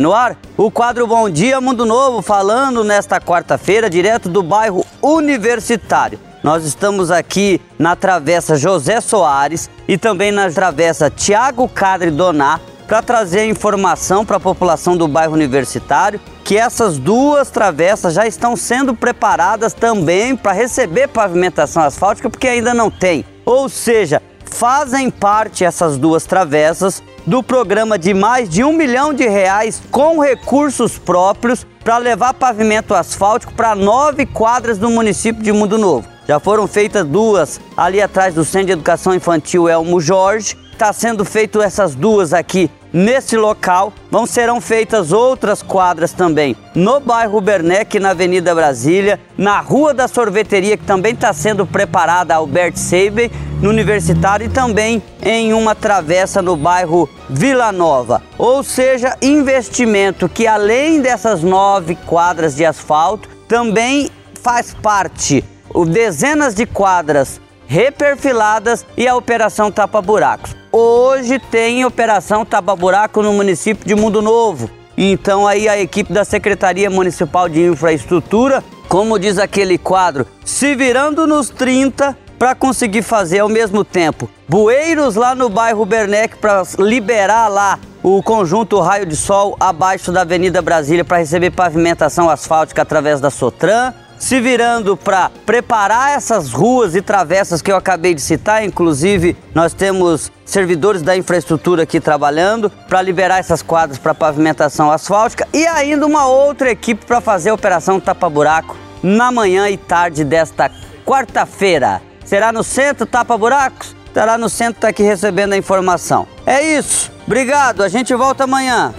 No ar, o quadro Bom Dia Mundo Novo, falando nesta quarta-feira, direto do bairro Universitário. Nós estamos aqui na Travessa José Soares e também na Travessa Tiago Cadre Doná para trazer informação para a população do bairro Universitário que essas duas travessas já estão sendo preparadas também para receber pavimentação asfáltica porque ainda não tem. Ou seja, fazem parte essas duas travessas do programa de mais de um milhão de reais com recursos próprios para levar pavimento asfáltico para nove quadras do município de Mundo Novo. Já foram feitas duas ali atrás do Centro de Educação Infantil Elmo Jorge. Está sendo feito essas duas aqui nesse local. Vão serão feitas outras quadras também no bairro Bernec, na Avenida Brasília, na Rua da Sorveteria, que também está sendo preparada, Albert Seiber, no Universitário, e também em uma travessa no bairro Vila Nova. Ou seja, investimento que além dessas nove quadras de asfalto, também faz parte dezenas de quadras reperfiladas e a operação tapa buracos. Hoje tem operação tapa buraco no município de Mundo Novo. Então aí a equipe da Secretaria Municipal de Infraestrutura, como diz aquele quadro, se virando nos 30 para conseguir fazer ao mesmo tempo bueiros lá no bairro Bernec para liberar lá o conjunto Raio de Sol abaixo da Avenida Brasília para receber pavimentação asfáltica através da Sotran, se virando para preparar essas ruas e travessas que eu acabei de citar. Inclusive, nós temos servidores da infraestrutura aqui trabalhando para liberar essas quadras para pavimentação asfáltica e ainda uma outra equipe para fazer a operação tapa-buraco na manhã e tarde desta quarta-feira. Será no centro tapa-buracos? Estará no centro, está aqui recebendo a informação. É isso. Obrigado. A gente volta amanhã.